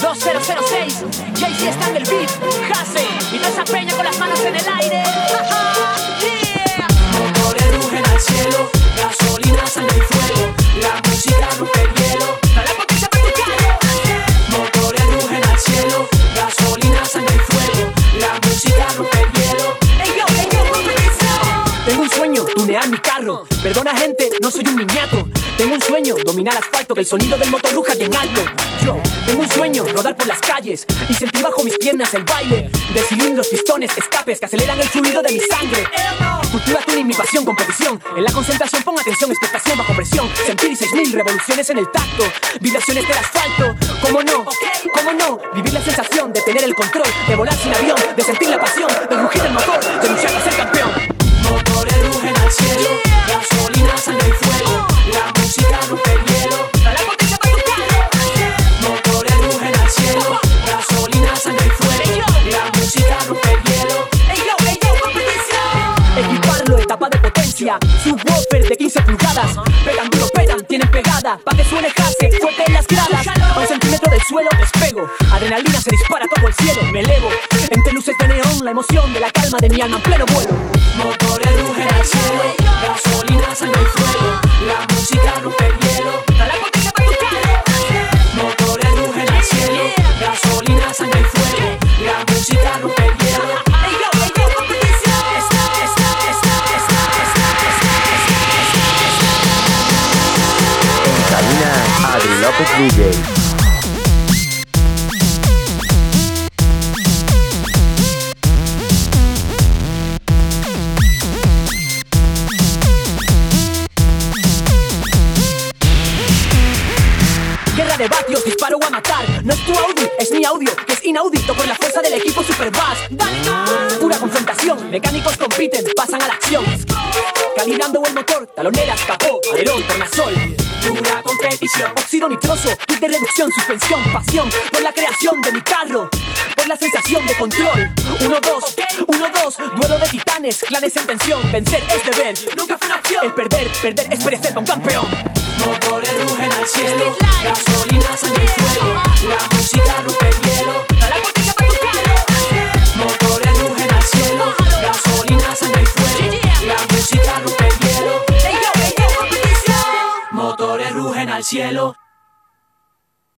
2006, Jay-Z está en el beat, Hase, y toda esa peña con las manos en el aire. yeah. Motores rugen al cielo, gasolina, sangre y fuego, la música rompe el hielo. Motores rugen al cielo, gasolina, sangre y fuego, la música rompe el hielo. Ey yo, ey yo, competición. Tengo un sueño, tunear mi carro. Perdona gente, no soy un niñato. Tengo un sueño, dominar asfalto, que el sonido del motor ruja bien alto. Yo tengo un sueño, rodar por las calles y sentir bajo mis piernas el baile de cilindros, pistones, escapes que aceleran el fluido de mi sangre. Cultura tuning, mi pasión, competición. En la concentración pon atención, expectación bajo presión. Sentir seis mil revoluciones en el tacto, vibraciones del asfalto. ¿Cómo no? ¿Cómo no? Vivir la sensación de tener el control, de volar sin avión, de sentir la pasión, de rugir el motor, de luchar para ser campeón. Equiparlo, etapa de potencia. Subwoofer de 15 pulgadas. Pegan duro, pegan, tienen pegada. Pa' que suene jase, fuerte en las gradas. A un centímetro del suelo despego Adrenalina se dispara todo el cielo. Me elevo. Entre luces de neón La emoción de la calma de mi alma en pleno vuelo López DJ. Guerra de vatios, disparo a matar. No es tu Audi, es mi audio Que es inaudito por la fuerza del equipo Superbass Dale. Más Pura confrontación, mecánicos compiten Pasan a la acción. Calibrando el motor, taloneras, capó, alerón, tornasol Dura competición. Óxido nitroso, de reducción, suspensión, pasión Por la creación de mi carro Por la sensación de control. Uno, dos, uno, dos Duelo de titanes, clanes en tensión Vencer es deber, nunca fue una opción. El perder, perder es perecer con campeón. Motores rugen al cielo, gasolina, sangre y fuego, al cielo,